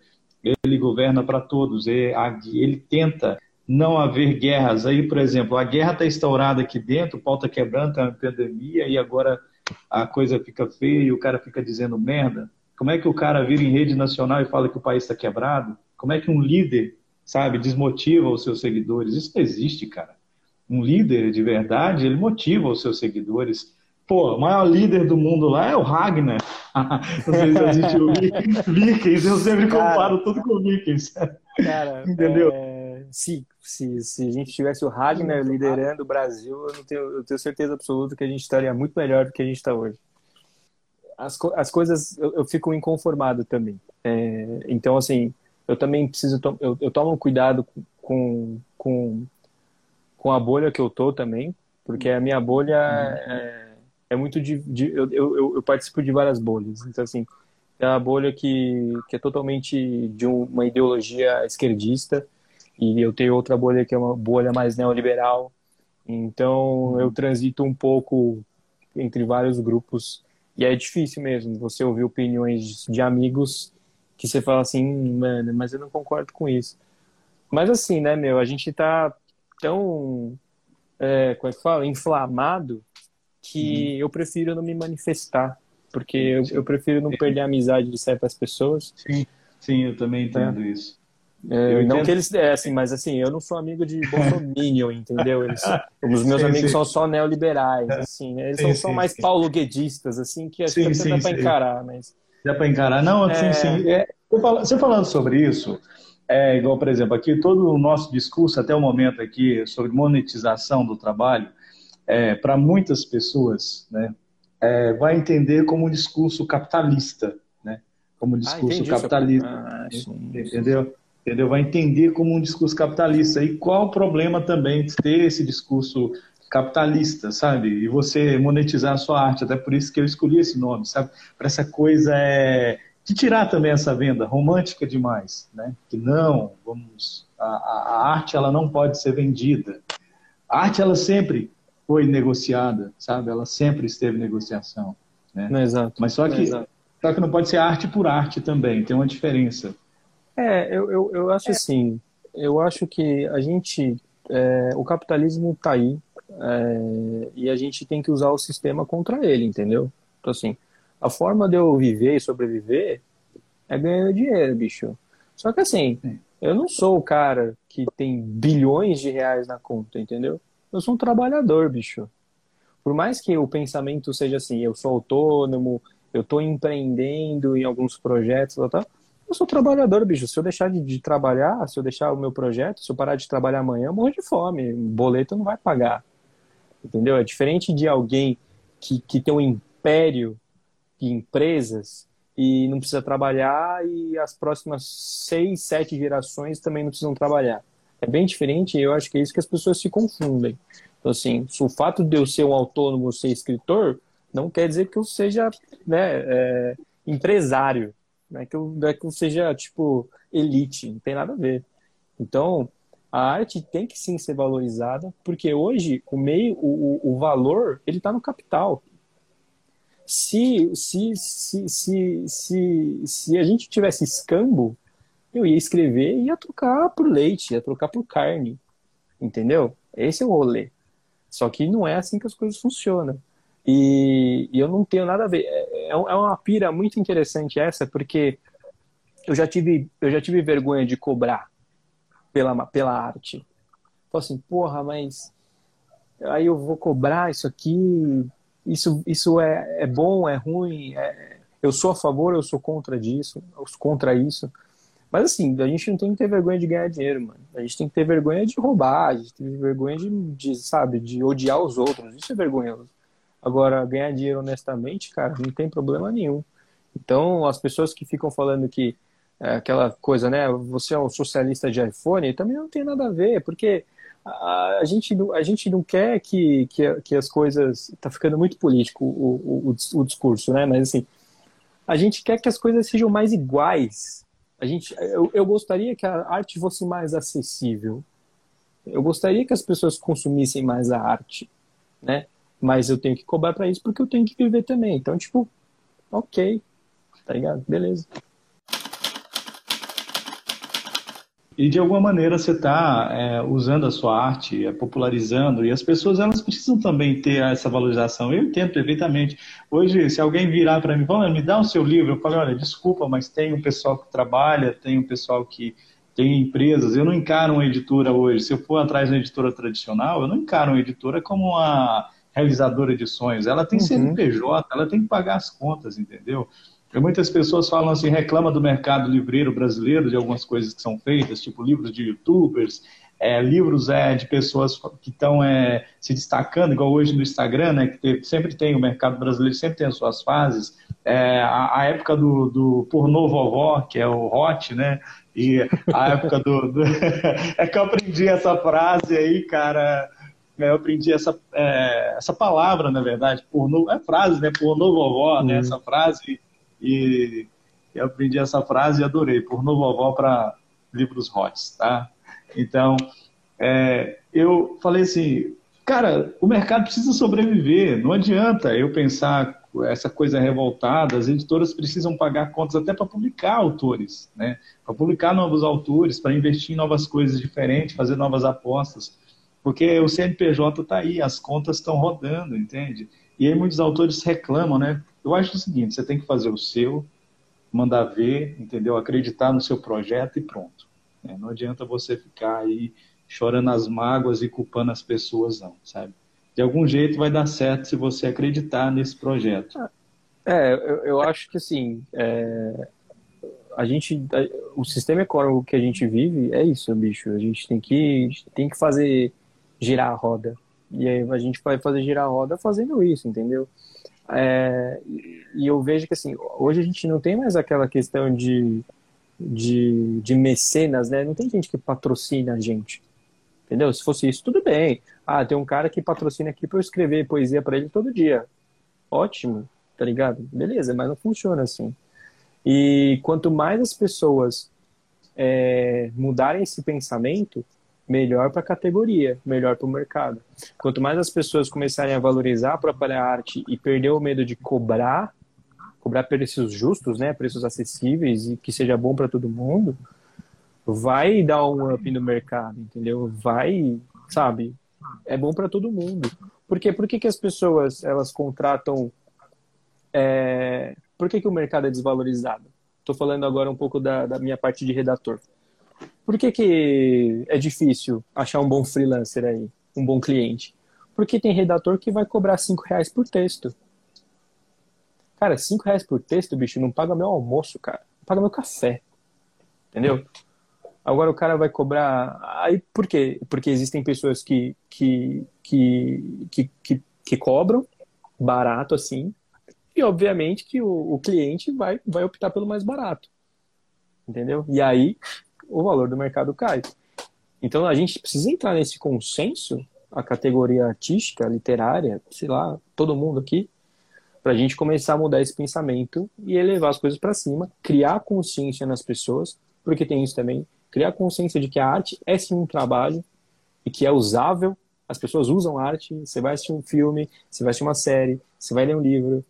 ele governa para todos, ele, ele tenta não haver guerras. Aí, por exemplo, a guerra está instaurada aqui dentro, o pau está quebrando, tem uma pandemia, e agora a coisa fica feia e o cara fica dizendo merda. Como é que o cara vira em rede nacional e fala que o país está quebrado? Como é que um líder, sabe, desmotiva os seus seguidores? Isso não existe, cara. Um líder de verdade, ele motiva os seus seguidores. Pô, o maior líder do mundo lá é o Ragnar. não sei se o Vikings, eu sempre comparo tudo com Vikings. Cara, Entendeu? É... Sim, se, se a gente tivesse o Ragnar liderando o Brasil, eu, tenho, eu tenho certeza absoluta que a gente estaria muito melhor do que a gente está hoje. As, as coisas, eu, eu fico inconformado também. É, então, assim, eu também preciso, eu, eu tomo cuidado com, com, com a bolha que eu tô também, porque a minha bolha é, é muito de, de eu, eu, eu, participo de várias bolhas. Então, assim, é uma bolha que, que é totalmente de uma ideologia esquerdista, e eu tenho outra bolha que é uma bolha mais neoliberal. Então uhum. eu transito um pouco entre vários grupos e é difícil mesmo você ouvir opiniões de amigos que você fala assim, mano, mas eu não concordo com isso. Mas assim, né, meu, a gente tá tão, é, como é que fala, inflamado que uhum. eu prefiro não me manifestar, porque eu, eu prefiro não perder a amizade de certas pessoas. Sim, sim, eu também entendo é. isso. É, não que eles dessem, mas assim, eu não sou amigo de Bolsonaro, entendeu? Eles, os meus sim, amigos sim. são só neoliberais, assim, né? Eles sim, são mais paulo-guedistas, assim, que até dá para encarar, mas... Dá para encarar. Não, sim, é... sim. É, você falando sobre isso, é igual, por exemplo, aqui todo o nosso discurso até o momento aqui sobre monetização do trabalho, é, para muitas pessoas, né, é, vai entender como um discurso capitalista, né? Como um discurso ah, capitalista, ah, entendeu? entendeu? Vai entender como um discurso capitalista. E qual o problema também de ter esse discurso capitalista, sabe? E você monetizar a sua arte, até por isso que eu escolhi esse nome, sabe? Para essa coisa é de tirar também essa venda romântica demais, né? Que não, vamos, a, a, arte ela não pode ser vendida. A arte ela sempre foi negociada, sabe? Ela sempre esteve em negociação, né? Não, exato. Mas só que, só que não pode ser arte por arte também, tem uma diferença. É, eu, eu, eu acho assim, eu acho que a gente, é, o capitalismo está aí é, e a gente tem que usar o sistema contra ele, entendeu? Então assim, a forma de eu viver e sobreviver é ganhando dinheiro, bicho. Só que assim, eu não sou o cara que tem bilhões de reais na conta, entendeu? Eu sou um trabalhador, bicho. Por mais que o pensamento seja assim, eu sou autônomo, eu estou empreendendo em alguns projetos, tal, tal, eu sou trabalhador, bicho. Se eu deixar de, de, trabalhar, se eu deixar o meu projeto, se eu parar de trabalhar amanhã, eu morro de fome. O boleto não vai pagar. Entendeu? É diferente de alguém que, que tem um império de empresas e não precisa trabalhar e as próximas seis, sete gerações também não precisam trabalhar. É bem diferente e eu acho que é isso que as pessoas se confundem. Então, assim, o fato de eu ser um autônomo, ser escritor, não quer dizer que eu seja né, é, empresário. Não é que eu, é que eu seja, tipo, elite, não tem nada a ver. Então, a arte tem que sim ser valorizada, porque hoje o meio, o, o valor, ele está no capital. Se, se, se, se, se, se a gente tivesse escambo, eu ia escrever e ia trocar por leite, ia trocar por carne. Entendeu? Esse é o rolê. Só que não é assim que as coisas funcionam. E, e eu não tenho nada a ver. É, é, é uma pira muito interessante essa, porque eu já tive, eu já tive vergonha de cobrar pela, pela arte. Falei assim, porra, mas aí eu vou cobrar isso aqui, isso, isso é, é bom, é ruim, é, eu sou a favor, eu sou contra disso, eu sou contra isso. Mas assim, a gente não tem que ter vergonha de ganhar dinheiro, mano. A gente tem que ter vergonha de roubar, a gente tem que ter vergonha de, de sabe, de odiar os outros. Isso é vergonhoso. Agora, ganhar dinheiro honestamente, cara, não tem problema nenhum. Então, as pessoas que ficam falando que é, aquela coisa, né, você é um socialista de iPhone, também não tem nada a ver, porque a, a gente, a gente não quer que, que, que as coisas. Tá ficando muito político o, o, o discurso, né? Mas assim, a gente quer que as coisas sejam mais iguais. A gente, eu, eu gostaria que a arte fosse mais acessível. Eu gostaria que as pessoas consumissem mais a arte, né? Mas eu tenho que cobrar para isso porque eu tenho que viver também. Então, tipo, ok, tá ligado? Beleza. E de alguma maneira você está é, usando a sua arte, é, popularizando, e as pessoas elas precisam também ter essa valorização. Eu entendo perfeitamente. Hoje, se alguém virar para mim e falar, me dá o seu livro, eu falo, olha, desculpa, mas tem um pessoal que trabalha, tem um pessoal que tem empresas. Eu não encaro uma editora hoje. Se eu for atrás de uma editora tradicional, eu não encaro uma editora como uma realizadora de sonhos. Ela tem uhum. CNPJ, ela tem que pagar as contas, entendeu? Muitas pessoas falam assim, reclama do mercado livreiro brasileiro, de algumas coisas que são feitas, tipo livros de youtubers, é, livros é, de pessoas que estão é, se destacando, igual hoje no Instagram, né, que tem, sempre tem, o mercado brasileiro sempre tem as suas fases. É, a, a, época do, do pornô vovó, que é o hot, né, e a época do... do... é que eu aprendi essa frase aí, cara, eu aprendi essa, é, essa palavra, na verdade, pornô, é frase, né, pornô vovó, né, uhum. essa frase e eu aprendi essa frase e adorei, por no vovó para livros hots, tá? Então, é, eu falei assim, cara, o mercado precisa sobreviver, não adianta eu pensar essa coisa revoltada, as editoras precisam pagar contas até para publicar autores, né? Para publicar novos autores, para investir em novas coisas diferentes, fazer novas apostas, porque o CNPJ está aí, as contas estão rodando, entende? E aí muitos autores reclamam, né? Eu acho o seguinte, você tem que fazer o seu, mandar ver, entendeu? Acreditar no seu projeto e pronto. É, não adianta você ficar aí chorando as mágoas e culpando as pessoas, não, sabe? De algum jeito vai dar certo se você acreditar nesse projeto. É, eu, eu acho que assim, é, a gente, o sistema econômico que a gente vive é isso, bicho. A gente tem que, tem que fazer girar a roda. E aí a gente vai fazer girar a roda fazendo isso, entendeu? É, e eu vejo que assim, hoje a gente não tem mais aquela questão de, de, de mecenas, né? Não tem gente que patrocina a gente. Entendeu? Se fosse isso, tudo bem. Ah, tem um cara que patrocina aqui para eu escrever poesia para ele todo dia. Ótimo, tá ligado? Beleza, mas não funciona assim. E quanto mais as pessoas é, mudarem esse pensamento, melhor para a categoria, melhor para o mercado. Quanto mais as pessoas começarem a valorizar a própria arte e perder o medo de cobrar, cobrar preços justos, né, preços acessíveis e que seja bom para todo mundo, vai dar um up no mercado, entendeu? Vai, sabe? É bom para todo mundo. Porque por que, que as pessoas elas contratam? É... Por que, que o mercado é desvalorizado? Estou falando agora um pouco da, da minha parte de redator. Por que, que é difícil achar um bom freelancer aí, um bom cliente? Porque tem redator que vai cobrar cinco reais por texto. Cara, cinco reais por texto, bicho, não paga meu almoço, cara. Não paga meu café. Entendeu? Agora o cara vai cobrar. Aí por quê? Porque existem pessoas que, que, que, que, que, que cobram barato assim. E obviamente que o, o cliente vai, vai optar pelo mais barato. Entendeu? E aí o valor do mercado cai. Então a gente precisa entrar nesse consenso, a categoria artística, literária, sei lá, todo mundo aqui, para a gente começar a mudar esse pensamento e elevar as coisas para cima, criar consciência nas pessoas, porque tem isso também, criar consciência de que a arte é sim um trabalho e que é usável. As pessoas usam arte, você vai assistir um filme, você vai assistir uma série, você vai ler um livro,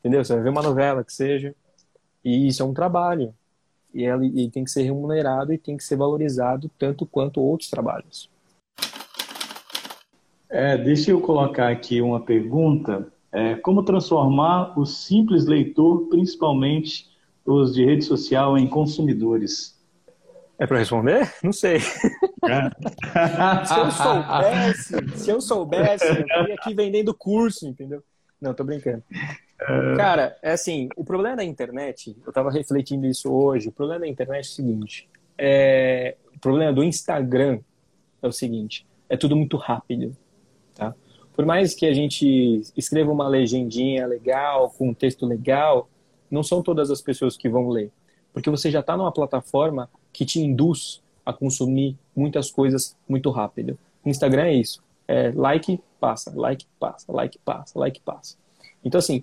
entendeu? Você vai ver uma novela que seja, e isso é um trabalho e ele, ele tem que ser remunerado e tem que ser valorizado tanto quanto outros trabalhos. É, deixa eu colocar aqui uma pergunta. É, como transformar o simples leitor, principalmente os de rede social, em consumidores? É para responder? Não sei. É. se eu soubesse, se eu soubesse, eu estaria aqui vendendo curso, entendeu? Não, tô brincando. Cara, é assim, o problema da internet, eu tava refletindo isso hoje, o problema da internet é o seguinte, é, o problema do Instagram é o seguinte, é tudo muito rápido, tá? Por mais que a gente escreva uma legendinha legal, com um texto legal, não são todas as pessoas que vão ler, porque você já está numa plataforma que te induz a consumir muitas coisas muito rápido. Instagram é isso, é like, passa, like, passa, like, passa, like, passa. Então, assim,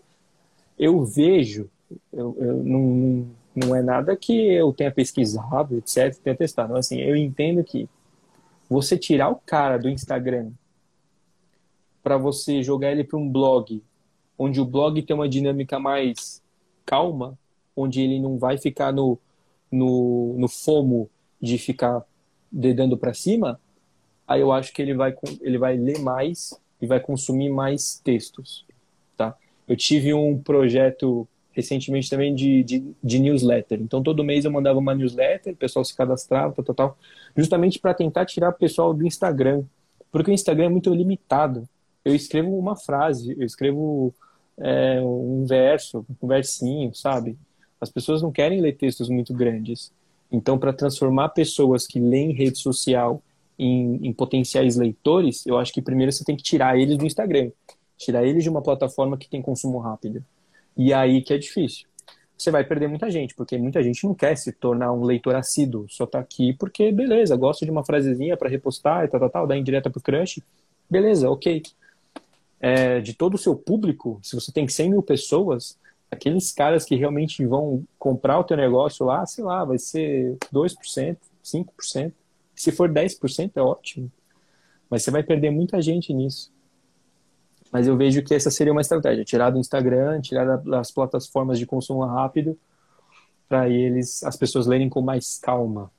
eu vejo, eu, eu não, não é nada que eu tenha pesquisado, etc, tenha testado. Mas, assim, eu entendo que você tirar o cara do Instagram para você jogar ele para um blog, onde o blog tem uma dinâmica mais calma, onde ele não vai ficar no, no, no fomo de ficar dedando para cima, aí eu acho que ele vai, ele vai ler mais e vai consumir mais textos. Eu tive um projeto recentemente também de, de, de, newsletter. Então, todo mês eu mandava uma newsletter, o pessoal se cadastrava, tal, tal, tal justamente para tentar tirar o pessoal do Instagram. Porque o Instagram é muito limitado. Eu escrevo uma frase, eu escrevo é, um verso, um versinho, sabe? As pessoas não querem ler textos muito grandes. Então, para transformar pessoas que leem rede social em, em potenciais leitores, eu acho que primeiro você tem que tirar eles do Instagram tirar eles de uma plataforma que tem consumo rápido. E aí que é difícil. Você vai perder muita gente, porque muita gente não quer se tornar um leitor assíduo, só tá aqui porque, beleza, gosta de uma frasezinha para repostar e tal, tal, tal, dar indireta pro crush. Beleza, ok. É, de todo o seu público, se você tem 100 mil pessoas, aqueles caras que realmente vão comprar o teu negócio lá, sei lá, vai ser 2%, 5%. Se for 10% é ótimo. Mas você vai perder muita gente nisso. Mas eu vejo que essa seria uma estratégia, tirar do Instagram, tirar das plataformas de consumo rápido, para eles, as pessoas lerem com mais calma.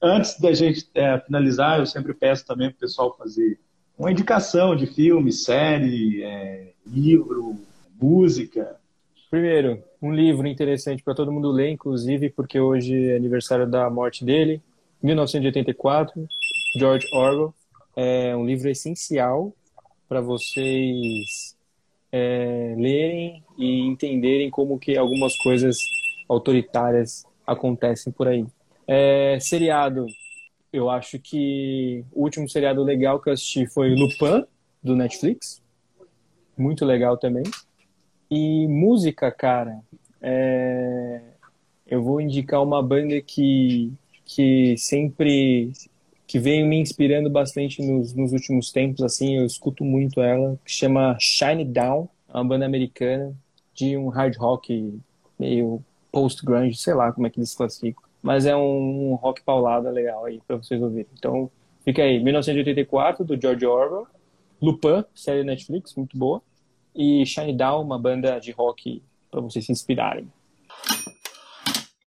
Antes da gente é, finalizar, eu sempre peço também para o pessoal fazer uma indicação de filme, série, é, livro, música. Primeiro, um livro interessante para todo mundo ler, inclusive porque hoje é aniversário da morte dele, 1984, George Orwell é um livro essencial para vocês é, lerem e entenderem como que algumas coisas autoritárias acontecem por aí. É, seriado, eu acho que o último seriado legal que eu assisti foi Lupin, do Netflix. Muito legal também. E música, cara, é... eu vou indicar uma banda que que sempre que veio me inspirando bastante nos, nos últimos tempos, assim, eu escuto muito ela, que chama Shine Down, é uma banda americana de um hard rock meio post-grunge, sei lá como é que eles classificam, mas é um, um rock paulada legal aí para vocês ouvirem. Então, fica aí, 1984, do George Orwell, Lupin, série Netflix, muito boa, e Shine Down, uma banda de rock para vocês se inspirarem.